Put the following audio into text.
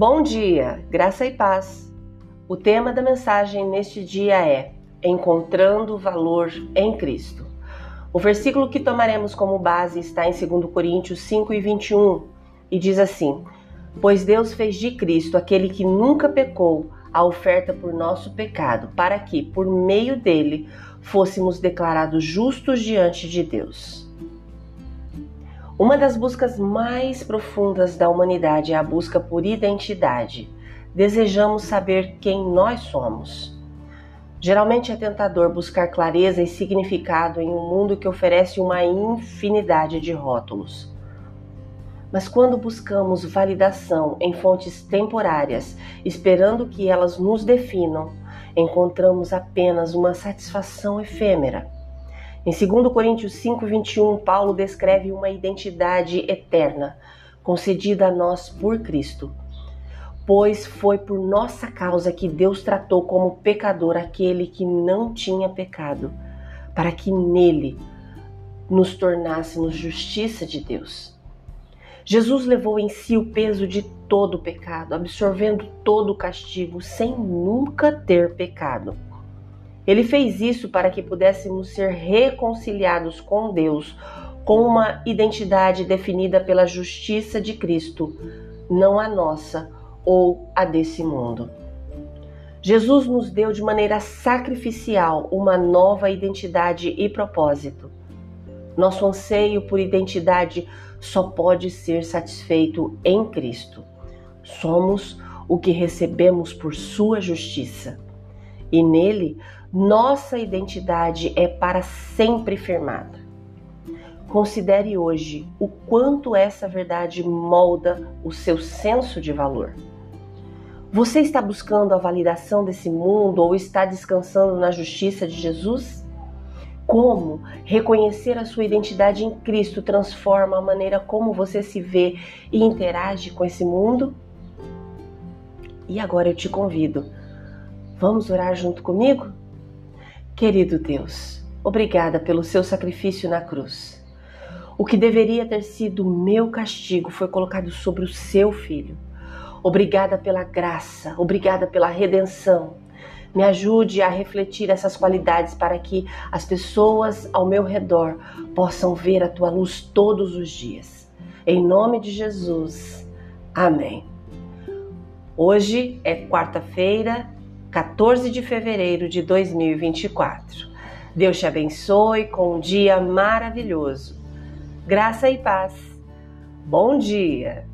Bom dia, graça e paz. O tema da mensagem neste dia é Encontrando Valor em Cristo. O versículo que tomaremos como base está em 2 Coríntios 5 e 21 e diz assim: Pois Deus fez de Cristo aquele que nunca pecou a oferta por nosso pecado, para que, por meio dele, fôssemos declarados justos diante de Deus. Uma das buscas mais profundas da humanidade é a busca por identidade. Desejamos saber quem nós somos. Geralmente é tentador buscar clareza e significado em um mundo que oferece uma infinidade de rótulos. Mas quando buscamos validação em fontes temporárias, esperando que elas nos definam, encontramos apenas uma satisfação efêmera. Em 2 Coríntios 5:21, Paulo descreve uma identidade eterna concedida a nós por Cristo. Pois foi por nossa causa que Deus tratou como pecador aquele que não tinha pecado, para que nele nos tornássemos justiça de Deus. Jesus levou em si o peso de todo o pecado, absorvendo todo o castigo sem nunca ter pecado. Ele fez isso para que pudéssemos ser reconciliados com Deus, com uma identidade definida pela justiça de Cristo, não a nossa ou a desse mundo. Jesus nos deu de maneira sacrificial uma nova identidade e propósito. Nosso anseio por identidade só pode ser satisfeito em Cristo. Somos o que recebemos por Sua justiça. E nele nossa identidade é para sempre firmada. Considere hoje o quanto essa verdade molda o seu senso de valor. Você está buscando a validação desse mundo ou está descansando na justiça de Jesus? Como reconhecer a sua identidade em Cristo transforma a maneira como você se vê e interage com esse mundo? E agora eu te convido, vamos orar junto comigo? Querido Deus, obrigada pelo seu sacrifício na cruz. O que deveria ter sido meu castigo foi colocado sobre o seu filho. Obrigada pela graça, obrigada pela redenção. Me ajude a refletir essas qualidades para que as pessoas ao meu redor possam ver a tua luz todos os dias. Em nome de Jesus. Amém. Hoje é quarta-feira, 14 de fevereiro de 2024. Deus te abençoe com um dia maravilhoso. Graça e paz. Bom dia!